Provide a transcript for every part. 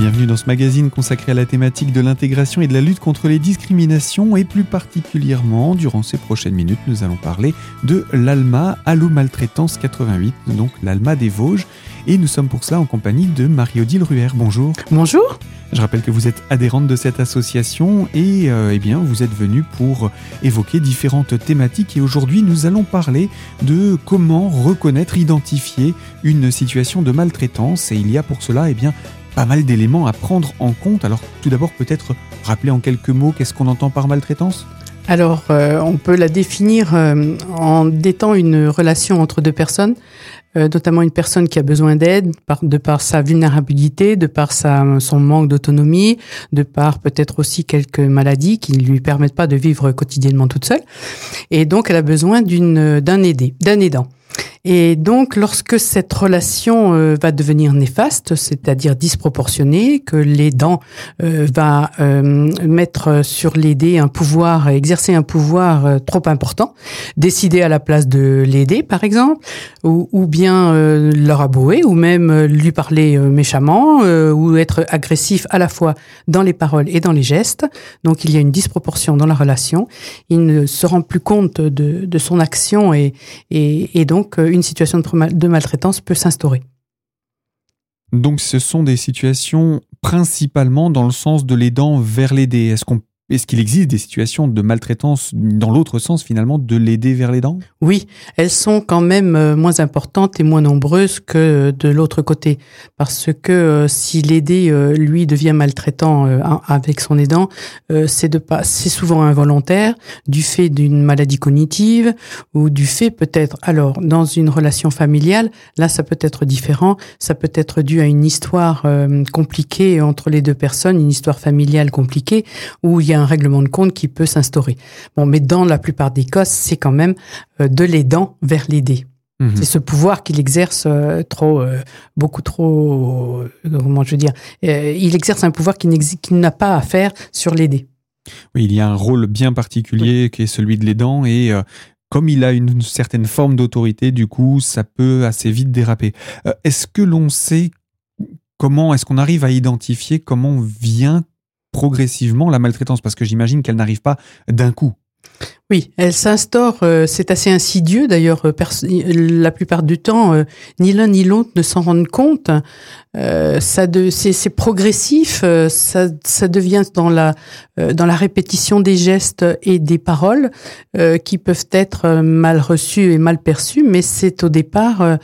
Bienvenue dans ce magazine consacré à la thématique de l'intégration et de la lutte contre les discriminations et plus particulièrement, durant ces prochaines minutes, nous allons parler de l'ALMA, Allo Maltraitance 88, donc l'ALMA des Vosges. Et nous sommes pour cela en compagnie de Marie-Odile Ruher. Bonjour. Bonjour. Je rappelle que vous êtes adhérente de cette association et euh, eh bien, vous êtes venue pour évoquer différentes thématiques et aujourd'hui nous allons parler de comment reconnaître, identifier une situation de maltraitance et il y a pour cela eh bien, pas mal d'éléments à prendre en compte. Alors tout d'abord peut-être rappeler en quelques mots qu'est-ce qu'on entend par maltraitance? Alors, euh, on peut la définir euh, en étant une relation entre deux personnes, euh, notamment une personne qui a besoin d'aide de par sa vulnérabilité, de par sa, son manque d'autonomie, de par peut-être aussi quelques maladies qui ne lui permettent pas de vivre quotidiennement toute seule. Et donc, elle a besoin d'une d'un aidé, d'un aidant. Et donc, lorsque cette relation euh, va devenir néfaste, c'est-à-dire disproportionnée, que l'aidant euh, va euh, mettre sur l'aider un pouvoir, exercer un pouvoir trop important, décider à la place de l'aider, par exemple, ou, bien leur abouer, ou même lui parler méchamment, ou être agressif à la fois dans les paroles et dans les gestes. Donc, il y a une disproportion dans la relation. Il ne se rend plus compte de, son action et donc une situation de maltraitance peut s'instaurer. Donc ce sont des situations principalement dans le sens de l'aidant vers l'aider. Est-ce qu'on est-ce qu'il existe des situations de maltraitance dans l'autre sens finalement de l'aider vers les dents? Oui, elles sont quand même euh, moins importantes et moins nombreuses que de l'autre côté. Parce que euh, si l'aider, euh, lui, devient maltraitant avec son aidant, c'est de pas, c'est souvent involontaire, du fait d'une maladie cognitive ou du fait peut-être, alors dans une relation familiale, là ça peut être différent, ça peut être dû à une histoire compliquée entre les deux personnes, une histoire familiale compliquée où il y a un règlement de compte qui peut s'instaurer. Bon, mais dans la plupart des cas, c'est quand même euh, de l'aidant vers l'aider. Mhm. C'est ce pouvoir qu'il exerce euh, trop, euh, beaucoup trop, comment je veux dire, il exerce un pouvoir qu'il n'a pas à faire sur l'aider. Oui, il y a un rôle bien particulier qui est celui de l'aidant et comme il a une, certaine forme d'autorité, du coup, ça peut assez vite déraper. est-ce que l'on sait comment, est-ce qu'on arrive à identifier comment vient progressivement la maltraitance Parce que j'imagine qu'elle n'arrive pas d'un coup. Oui, elle s'instaure, euh, c'est assez insidieux d'ailleurs, euh, la plupart du temps, euh, ni l'un ni l'autre ne s'en rendent compte. c'est, progressif, ça, ça devient dans la, dans la répétition des gestes et des paroles qui peuvent être mal reçues et mal perçues, mais c'est au départ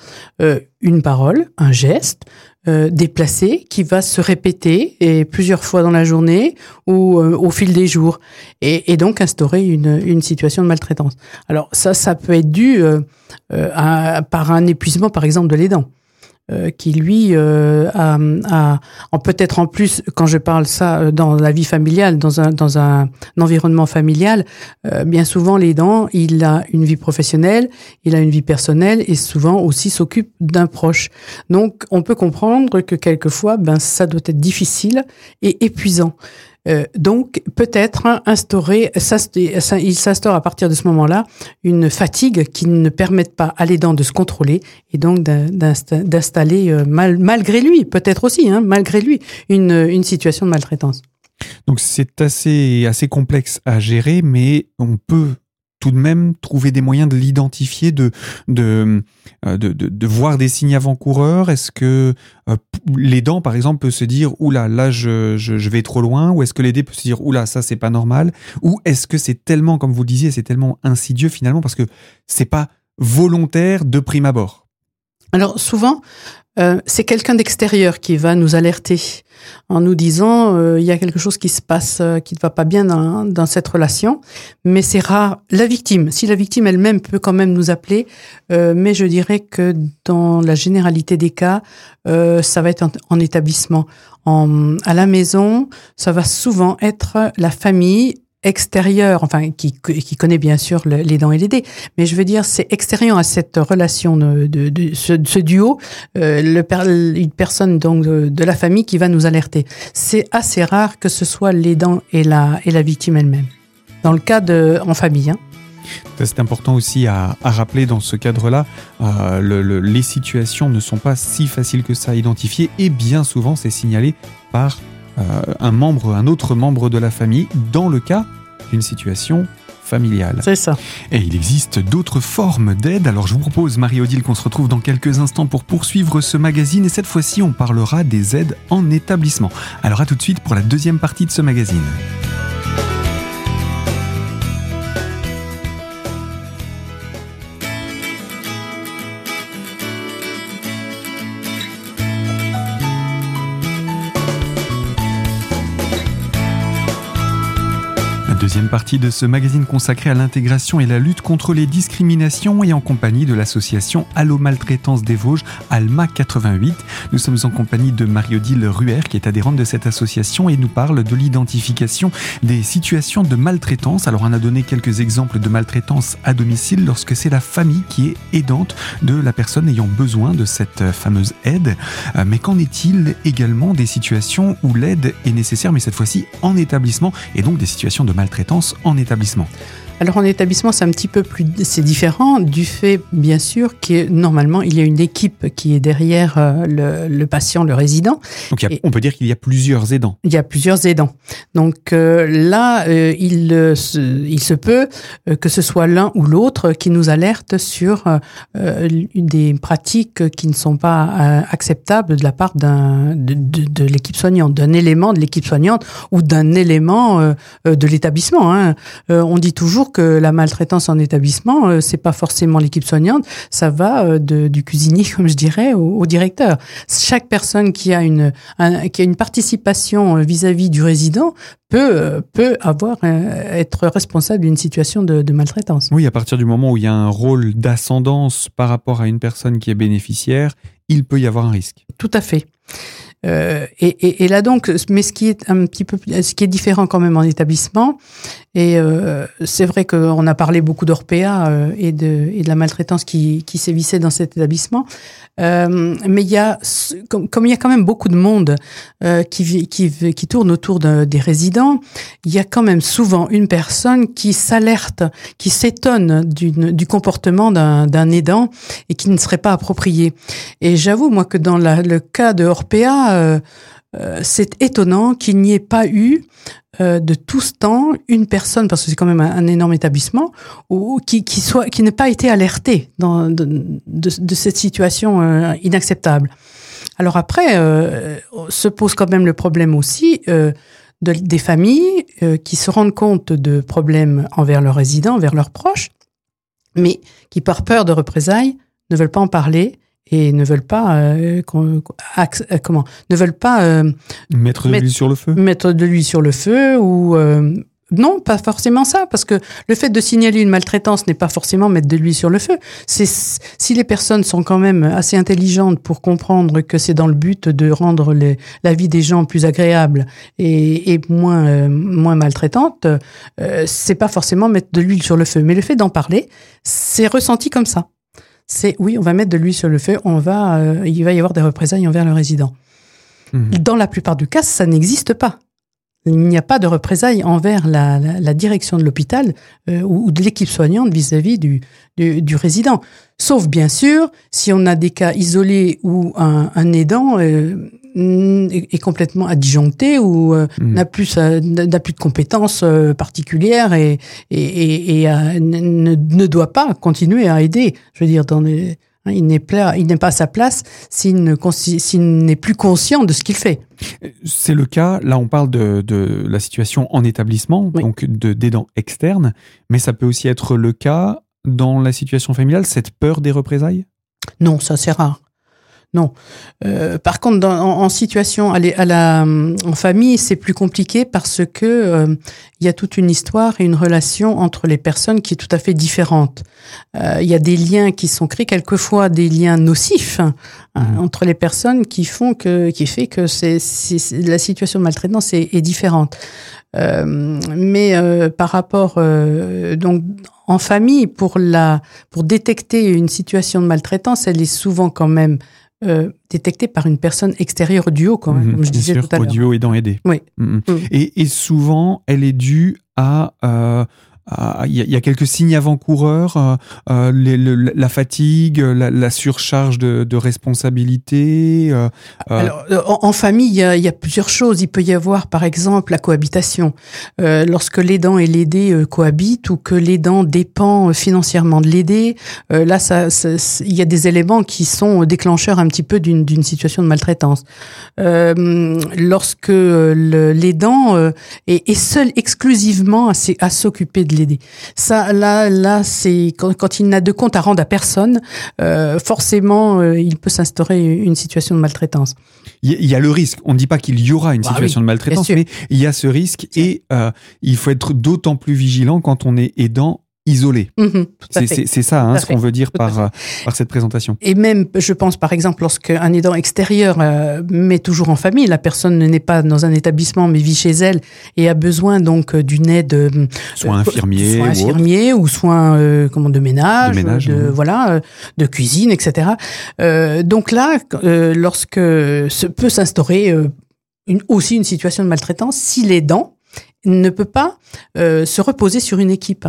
une parole, un geste, euh, déplacé qui va se répéter et plusieurs fois dans la journée ou euh, au fil des jours et, et donc instaurer une, une, situation de maltraitance. Alors ça, ça peut être dû euh, à, par un épuisement par exemple de l'aidant. Euh, qui lui euh, a, a en peut-être en plus quand je parle ça euh, dans la vie familiale dans un dans un, environnement familial euh, bien souvent l'aidant il a une vie professionnelle il a une vie personnelle et souvent aussi s'occupe d'un proche. Donc on peut comprendre que quelquefois ben ça doit être difficile et épuisant euh, donc peut-être instaurer, il s'instaure à partir de ce moment-là une fatigue qui ne permette pas à l'aidant de se contrôler et donc d'installer euh, malgré lui, peut-être aussi, hein, malgré lui, une, une situation de maltraitance. Donc c'est assez assez complexe à gérer, mais on peut tout de même trouver des moyens de l'identifier, de de, euh, de, voir des signes avant-coureurs. Est-ce que euh, l'aidant, par exemple, peut se dire oula, là, je, je, vais trop loin Ou est-ce que l'aidé peut se dire oula, ça, c'est pas normal Ou est-ce que c'est tellement, comme vous le disiez, c'est tellement insidieux finalement parce que c'est pas volontaire de prime abord? Alors, souvent, euh, c'est quelqu'un d'extérieur qui va nous alerter en nous disant euh, il y a quelque chose qui se passe euh, qui ne va pas bien dans, cette relation, mais c'est rare. La victime, si la victime elle-même peut quand même nous appeler, mais je dirais que dans la généralité des cas, ça va être en, en établissement. En, à la maison, ça va souvent être la famille extérieur, enfin qui, qui connaît bien sûr les dents et les dés, mais je veux dire c'est extérieur à cette relation de, de, ce, duo, euh, une personne donc de, la famille qui va nous alerter. C'est assez rare que ce soit les dents et la et la victime elle-même. Dans le cas de en famille. Hein. C'est important aussi à, rappeler dans ce cadre-là, euh, les situations ne sont pas si faciles que ça à identifier et bien souvent c'est signalé par un membre, un autre membre de la famille dans le cas d'une situation familiale. C'est ça. Et il existe d'autres formes d'aide. Alors je vous propose, Marie-Odile, qu'on se retrouve dans quelques instants pour poursuivre ce magazine. Et cette fois-ci, on parlera des aides en établissement. Alors à tout de suite pour la deuxième partie de ce magazine. Deuxième partie de ce magazine consacré à l'intégration et la lutte contre les discriminations et en compagnie de l'association Allo Maltraitance des Vosges, Alma 88. Nous sommes en compagnie de Marie-Odile Ruher qui est adhérente de cette association et nous parle de l'identification des situations de maltraitance. Alors on a donné quelques exemples de maltraitance à domicile lorsque c'est la famille qui est aidante de la personne ayant besoin de cette fameuse aide. Euh, mais qu'en est-il également des situations où l'aide est nécessaire mais cette fois-ci en établissement et donc des situations de maltraitance? En établissement alors en établissement, c'est un petit peu plus, c'est différent du fait, bien sûr, que normalement il y a une équipe qui est derrière euh, le, patient, le résident. Donc on peut dire qu'il y a plusieurs aidants. Il y a plusieurs aidants. Donc euh, là, euh, il, il se peut que ce soit l'un ou l'autre qui nous alerte sur des pratiques qui ne sont pas acceptables de la part d'un de, de, l'équipe soignante, d'un élément de l'équipe soignante ou d'un élément de l'établissement. Hein. on dit toujours que la maltraitance en établissement, euh, c'est pas forcément l'équipe soignante, ça va euh, du cuisinier, comme je dirais, au, directeur. Chaque personne qui a une, qui a une participation euh, vis-à-vis du résident peut, peut avoir, être responsable d'une situation de, de, maltraitance. Oui, à partir du moment où il y a un rôle d'ascendance par rapport à une personne qui est bénéficiaire, il peut y avoir un risque. Tout à fait. Euh, et, et, et, là donc, mais ce qui est un petit peu, ce qui est différent quand même en établissement, et euh, c'est vrai qu'on a parlé beaucoup d'Orpea euh, et, de, et de la maltraitance qui, qui sévissait dans cet établissement, euh, mais il y a, comme, comme, il y a quand même beaucoup de monde euh, qui, qui, qui tourne autour de, des résidents, il y a quand même souvent une personne qui s'alerte, qui s'étonne du comportement d'un aidant et qui ne serait pas approprié. Et j'avoue moi que dans le cas de Orpea euh, euh, c'est étonnant qu'il n'y ait pas eu euh, de tout ce temps une personne, parce que c'est quand même un, énorme établissement, ou qui, soit qui n'ait pas été alerté dans, de, cette situation inacceptable. Alors après, se pose quand même le problème aussi de, des familles qui se rendent compte de problèmes envers leurs résidents, envers leurs proches, mais qui par peur de représailles ne veulent pas en parler et ne veulent pas euh, euh, comment ne veulent pas euh, mettre de l'huile sur le feu? mettre de l'huile sur le feu ou non pas forcément ça parce que le fait de signaler une maltraitance n'est pas forcément mettre de l'huile sur le feu. C'est si les personnes sont quand même assez intelligentes pour comprendre que c'est dans le but de rendre les, la vie des gens plus agréable et, et moins moins maltraitante c'est pas forcément mettre de l'huile sur le feu. Mais le fait d'en parler c'est ressenti comme ça c'est oui, on va mettre de l'huile sur le feu, on va, euh, il va y avoir des représailles envers le résident. Mhm. Dans la plupart du cas, ça n'existe pas. Il n'y a pas de représailles envers la, la, direction de l'hôpital euh, ou, de l'équipe soignante vis-à-vis du, du, résident. Sauf bien sûr si on a des cas isolés où un, un aidant euh, est, complètement adjoncté ou euh, hmm. n'a plus plus de compétences euh, particulières et et, et, ne, ne, doit pas continuer à aider. Je veux dire dans les, il n'est pas, il n'est pas à sa place s'il n'est plus conscient de ce qu'il fait. C'est le cas, là on parle de, de la situation en établissement, donc de d'aidants externes, mais ça peut aussi être le cas dans la situation familiale, cette peur des représailles? Non, ça c'est rare. Non. Euh, par contre, en, situation à, la, en famille, c'est plus compliqué parce que euh, il y a toute une histoire et une relation entre les personnes qui est tout à fait différente. Euh, il y a des liens qui sont créés, quelquefois des liens nocifs hein, mmh. entre les personnes qui font que, qui fait que c'est, la situation de maltraitance est, est différente. mais par rapport donc en famille, pour la pour détecter une situation de maltraitance, elle est souvent quand même euh, détecté par une personne extérieure quand même, mhm, comme je disais tout à l'heure. Au duo aidant aidé. Oui. Mhm. Mm. Et, et, souvent, elle est due à, euh, il y, a quelques signes avant-coureurs, la fatigue, la, surcharge de, responsabilité. Alors, en, famille, il y, y, a, plusieurs choses. Il peut y avoir, par exemple, la cohabitation. lorsque l'aidant et l'aidé cohabitent ou que l'aidant dépend financièrement de l'aider, là, ça, il y a des éléments qui sont déclencheurs un petit peu d'une situation de maltraitance. Euh, lorsque l'aidant euh, est, est, seul exclusivement à, s'occuper de l'aider. Ça, là, là, c'est quand, quand, il n'a de compte à rendre à personne, euh, forcément, euh, il peut s'instaurer une situation de maltraitance. Il y a le risque. On ne dit pas qu'il y aura une bah situation de maltraitance, mais il y a ce risque et euh, il faut être d'autant plus vigilant quand on est aidant isolé. Mhm, c'est ça hein, ce qu'on veut dire par, euh, par cette présentation. Et même, je pense par exemple, lorsqu'un aidant extérieur euh, met toujours en famille, la personne n'est pas dans un établissement mais vit chez elle et a besoin donc euh, d'une aide, soit infirmier, soit infirmier ou, soit comment de ménage, de, voilà, de cuisine, etc. donc là, lorsque se peut s'instaurer une, aussi une situation de maltraitance, si l'aidant ne peut pas euh, se reposer sur une équipe.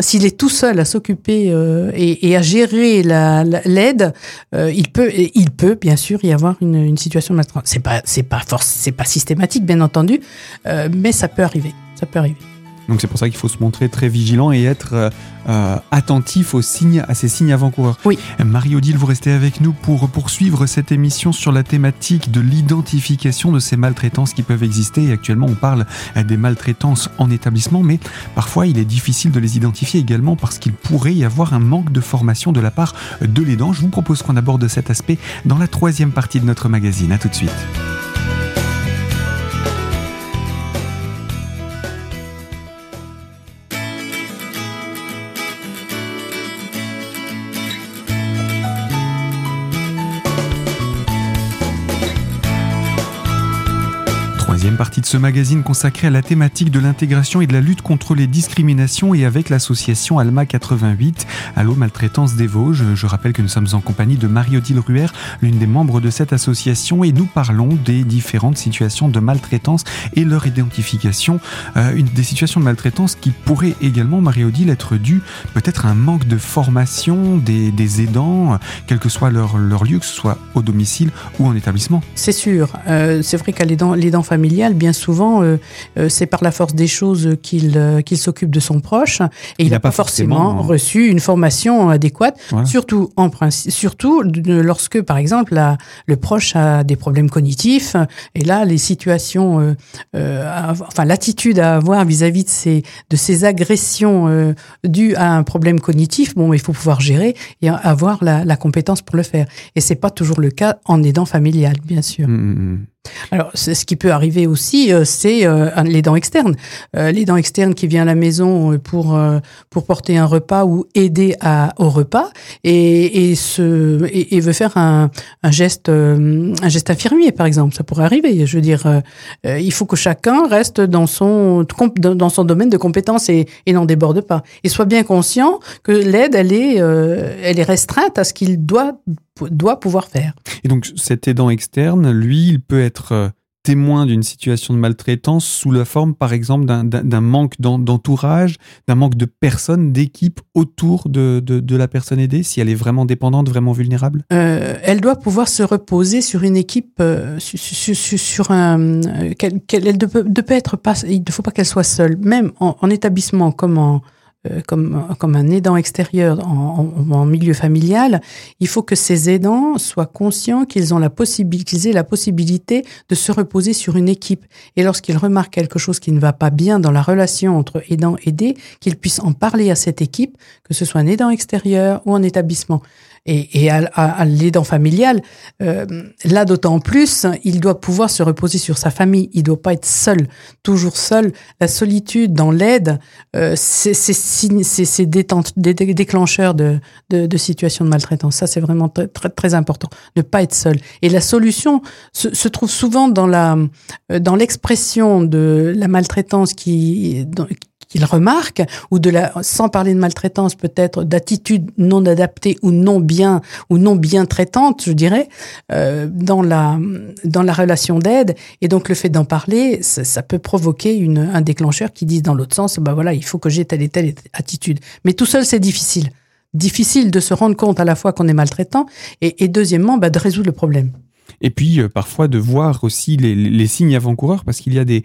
S'il est tout seul à s'occuper euh, et, à gérer l'aide, euh, il peut, il peut bien sûr y avoir une, une situation maltraitance. C'est pas, c'est pas force, c'est pas systématique bien entendu, mais ça peut arriver. Ça peut arriver. Donc c'est pour ça qu'il faut se montrer très vigilant et être euh, euh, attentif aux signes, à ces signes avant-coureurs. Oui. Marie-Odile, vous restez avec nous pour poursuivre cette émission sur la thématique de l'identification de ces maltraitances qui peuvent exister. Et actuellement, on parle des maltraitances en établissement, mais parfois il est difficile de les identifier également parce qu'il pourrait y avoir un manque de formation de la part de l'aidant. Je vous propose qu'on aborde cet aspect dans la troisième partie de notre magazine. A tout de suite. Deuxième partie de ce magazine consacrée à la thématique de l'intégration et de la lutte contre les discriminations et avec l'association Alma 88, Allo Maltraitance des Vosges. Je rappelle que nous sommes en compagnie de Marie-Odile Ruher, l'une des membres de cette association, et nous parlons des différentes situations de maltraitance et leur identification. Euh, des situations de maltraitance qui pourrait également, Marie-Odile, être due peut-être à un manque de formation des, aidants, quel que soit leur, leur, lieu, que ce soit au domicile ou en établissement. C'est sûr. Euh, c'est vrai qu'à l'aidant familial, bien souvent, euh, euh, c'est par la force des choses qu'il euh, qu'il s'occupe de son proche et il n'a pas, forcément, reçu une formation adéquate, surtout en principe, surtout lorsque, par exemple, la, le proche a des problèmes cognitifs et là, les situations, enfin l'attitude à avoir vis-à-vis de ces de ces agressions dues à un problème cognitif, bon, il faut pouvoir gérer et avoir la, la compétence pour le faire. Et c'est pas toujours le cas en aidant familial, bien sûr. Mmh, mmh, mmh. Alors, ce qui peut arriver aussi, euh, c'est euh, les dents externes. Euh, les dents externes qui vient à la maison pour pour porter un repas ou aider à, au repas et, et se et, veut faire un, un geste un geste infirmier par exemple. Ça pourrait arriver. Je veux dire, il faut que chacun reste dans son dans son domaine de compétences et, et n'en déborde pas. Et soit bien conscient que l'aide, elle est elle est restreinte à ce qu'il doit doit pouvoir faire. Et donc cet aidant externe, lui, il peut être euh, témoin d'une situation de maltraitance sous la forme, par exemple, d'un manque d'entourage, d'un manque de personnes, d'équipe autour de, de, la personne aidée, si elle est vraiment dépendante, vraiment vulnérable? Euh, Elle doit pouvoir se reposer sur une équipe, euh, sur, un... elle ne peut, être pas, il ne faut pas qu'elle soit seule, même en établissement comme en, comme, comme un aidant extérieur en, en, milieu familial, il faut que ces aidants soient conscients qu'ils ont la possibilité, qu'ils aient la possibilité de se reposer sur une équipe. Et lorsqu'ils remarquent quelque chose qui ne va pas bien dans la relation entre aidant et aidé, qu'ils puissent en parler à cette équipe, que ce soit un aidant extérieur ou en établissement et, et à, à, l'aidant familial, euh, là d'autant plus, il doit pouvoir se reposer sur sa famille. Il doit pas être seul, toujours seul. La solitude dans l'aide, euh, c'est c'est déclencheur de, de, de situations de maltraitance. Ça, c'est vraiment très, très, très important de pas être seul. Et la solution se, se trouve souvent dans la dans l'expression de la maltraitance qui qu'il remarque, ou de la, sans parler de maltraitance, peut-être d'attitude non adaptée ou non bien ou non bien traitante, je dirais, euh, dans la dans la relation d'aide. Et donc le fait d'en parler, ça, ça, peut provoquer une, un déclencheur qui dise dans l'autre sens, bah voilà, il faut que j'ai telle et telle attitude. Mais tout seul, c'est difficile. Difficile de se rendre compte à la fois qu'on est maltraitant et, et deuxièmement, bah, de résoudre le problème. Et puis euh, parfois de voir aussi les, signes avant-coureurs, parce qu'il y a des,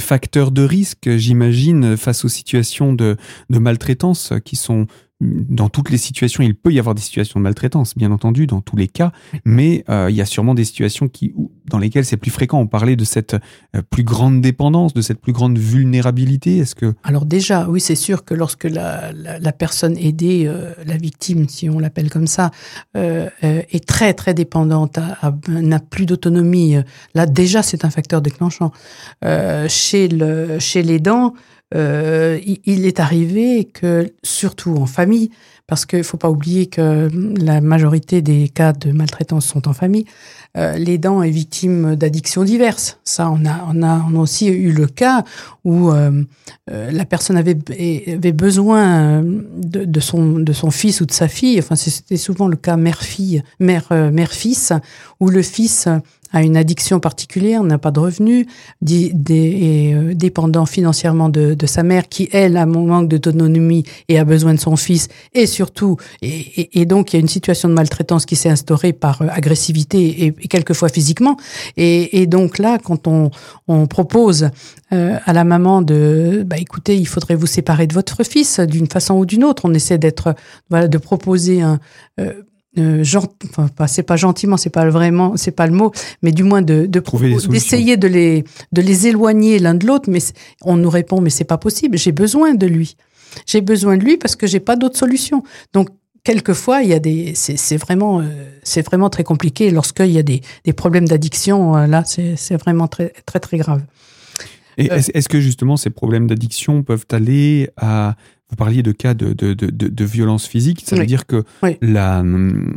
facteurs de risque, j'imagine, face aux situations de maltraitance qui sont dans toutes les situations, il peut y avoir des situations de maltraitance, bien entendu, dans tous les cas, mais euh, il y a sûrement des situations qui, dans lesquelles c'est plus fréquent. On parlait de cette euh, plus grande dépendance, de cette plus grande vulnérabilité. Est-ce que alors déjà, oui, c'est sûr que lorsque la, la, la personne aidée, euh, la victime, si on l'appelle comme ça, est très très dépendante, n'a plus d'autonomie, là déjà c'est un facteur déclenchant. chez le chez l'aidant euh, il est arrivé que, surtout en famille, parce qu'il ne faut pas oublier que la majorité des cas de maltraitance sont en famille, euh, l'aidant est victime d'addictions diverses. Ça, on a, on a, on a aussi eu le cas où euh, euh la personne avait, avait besoin de, de, son, de son fils ou de sa fille. Enfin, c'était souvent le cas mère-fille, mère, euh, mère-fils, où le fils a une addiction particulière, n'a pas de revenus, est euh, dépendant financièrement de, sa mère, qui elle a un manque d'autonomie et a besoin de son fils, surtout, et, et, donc il y a une situation de maltraitance qui s'est instaurée par euh, agressivité et, et, quelquefois physiquement. Et, donc là, quand on, on propose euh, à la maman de, bah écoutez, il faudrait vous séparer de votre fils d'une façon ou d'une autre, on essaie d'être, voilà, de proposer un euh, euh, enfin c'est pas gentiment c'est pas vraiment c'est pas le mot mais du moins de d'essayer de les de les éloigner l'un de l'autre mais on nous répond mais c'est pas possible j'ai besoin de lui j'ai besoin de lui parce que j'ai pas d'autre solution donc quelquefois il y a des c'est vraiment euh, c'est vraiment très compliqué lorsqu'il y a des, des problèmes d'addiction euh, là c'est c'est vraiment très très très grave et est-ce est que justement ces problèmes d'addiction peuvent aller à vous parliez de cas de, de, de, de violence physique, ça oui. veut dire que oui. la,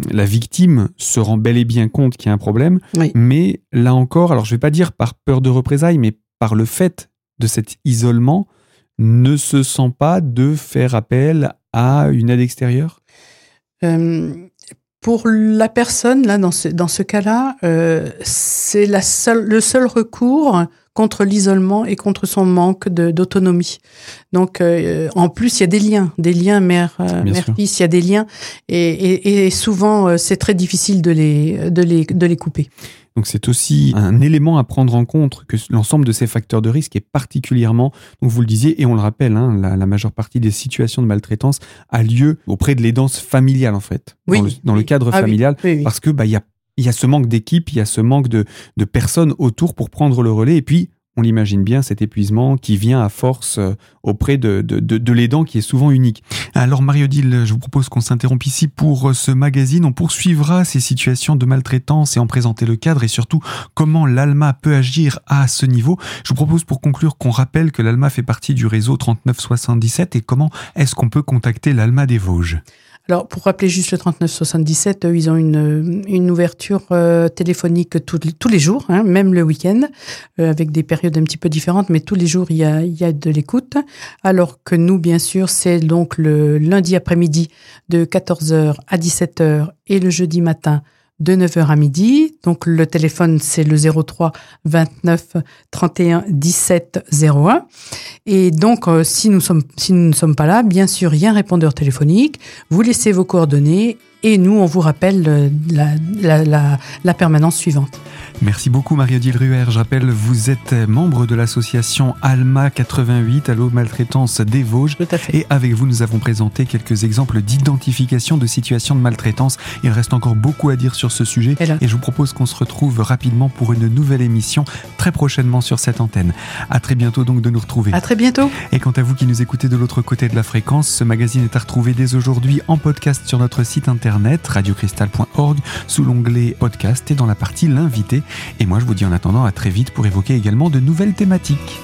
la victime se rend bel et bien compte qu'il y a un problème, oui. mais là encore, alors je vais pas dire par peur de représailles, mais par le fait de cet isolement, ne se sent pas de faire appel à une aide extérieure? Euh, Pour la personne, là, dans ce, dans ce cas-là, euh, c'est le seul recours contre l'isolement et contre son manque d'autonomie. Donc, euh, en plus, il y a des liens, des liens mère, euh, mère fils, il y a des liens, et, et, et souvent, c'est très difficile de les, de les, de les couper. Donc c'est aussi un élément à prendre en compte que l'ensemble de ces facteurs de risque est particulièrement, donc vous le disiez, et on le rappelle, hein, la, la, majeure partie des situations de maltraitance a lieu auprès de l'aidance familiale en fait, oui, dans, le, dans oui. le cadre ah, familial, oui, parce que bah il y a il y a ce manque d'équipe, il y a ce manque de, de personnes autour pour prendre le relais. Et puis, on l'imagine bien, cet épuisement qui vient à force euh, auprès de, de, de, de l'aidant qui est souvent unique. Alors Marie-Odile, je vous propose qu'on s'interrompe ici pour euh, ce magazine. On poursuivra ces situations de maltraitance et en présenter le cadre et surtout comment l'ALMA peut agir à ce niveau. Je vous propose pour conclure qu'on rappelle que l'ALMA fait partie du réseau 3977 et comment est-ce qu'on peut contacter l'ALMA des Vosges? Alors, pour rappeler juste le 3977, eux, ils ont une, une ouverture euh, téléphonique tous les jours, hein, même le week-end, euh, avec des périodes un petit peu différentes, mais tous les jours, il y a, il y a de l'écoute. Alors que nous, bien sûr, c'est donc le lundi après-midi de 14h à 17h et le jeudi matin de 9h à midi. Donc le téléphone c'est le 03 29 31 17 01. Et donc euh, si nous sommes si nous ne sommes pas là, bien sûr, il y a un répondeur téléphonique. Vous laissez vos coordonnées et nous on vous rappelle la, la, la, la permanence suivante. Merci beaucoup Marie-Odile Ruher. Je rappelle, vous êtes membre de l'association ALMA 88, Allo Maltraitance des Vosges. Tout à fait. Et avec vous, nous avons présenté quelques exemples d'identification de situations de maltraitance. Il reste encore beaucoup à dire sur ce sujet. Et, et je vous propose qu'on se retrouve rapidement pour une nouvelle émission très prochainement sur cette antenne. À très bientôt donc de nous retrouver. À très bientôt. Et quant à vous qui nous écoutez de l'autre côté de la fréquence, ce magazine est à retrouver dès aujourd'hui en podcast sur notre site internet radiocristal.org sous l'onglet podcast et dans la partie l'invité. Et moi, je vous dis en attendant à très vite pour évoquer également de nouvelles thématiques.